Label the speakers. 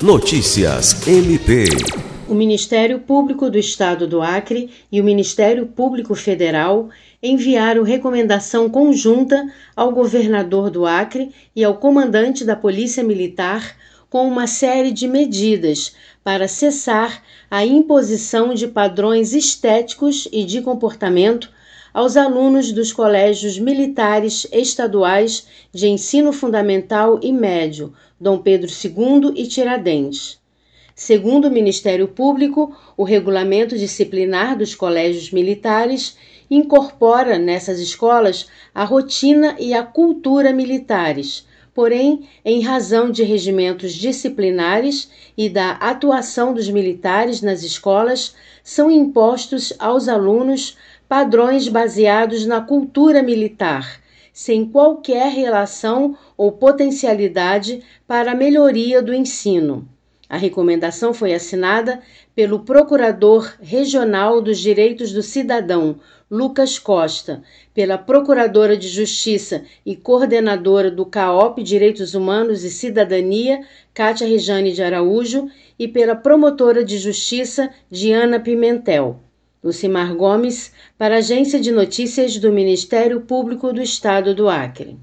Speaker 1: Notícias MP.
Speaker 2: O Ministério Público do Estado do Acre e o Ministério Público Federal enviaram recomendação conjunta ao governador do Acre e ao comandante da Polícia Militar com uma série de medidas para cessar a imposição de padrões estéticos e de comportamento aos alunos dos colégios militares estaduais de ensino fundamental e médio, Dom Pedro II e Tiradentes. Segundo o Ministério Público, o regulamento disciplinar dos colégios militares incorpora nessas escolas a rotina e a cultura militares, porém, em razão de regimentos disciplinares e da atuação dos militares nas escolas, são impostos aos alunos padrões baseados na cultura militar, sem qualquer relação ou potencialidade para a melhoria do ensino. A recomendação foi assinada pelo Procurador Regional dos Direitos do Cidadão, Lucas Costa, pela Procuradora de Justiça e coordenadora do CAOP Direitos Humanos e Cidadania, Cátia Rejane de Araújo, e pela Promotora de Justiça, Diana Pimentel. Lucimar Gomes, para a Agência de Notícias do Ministério Público do Estado do Acre.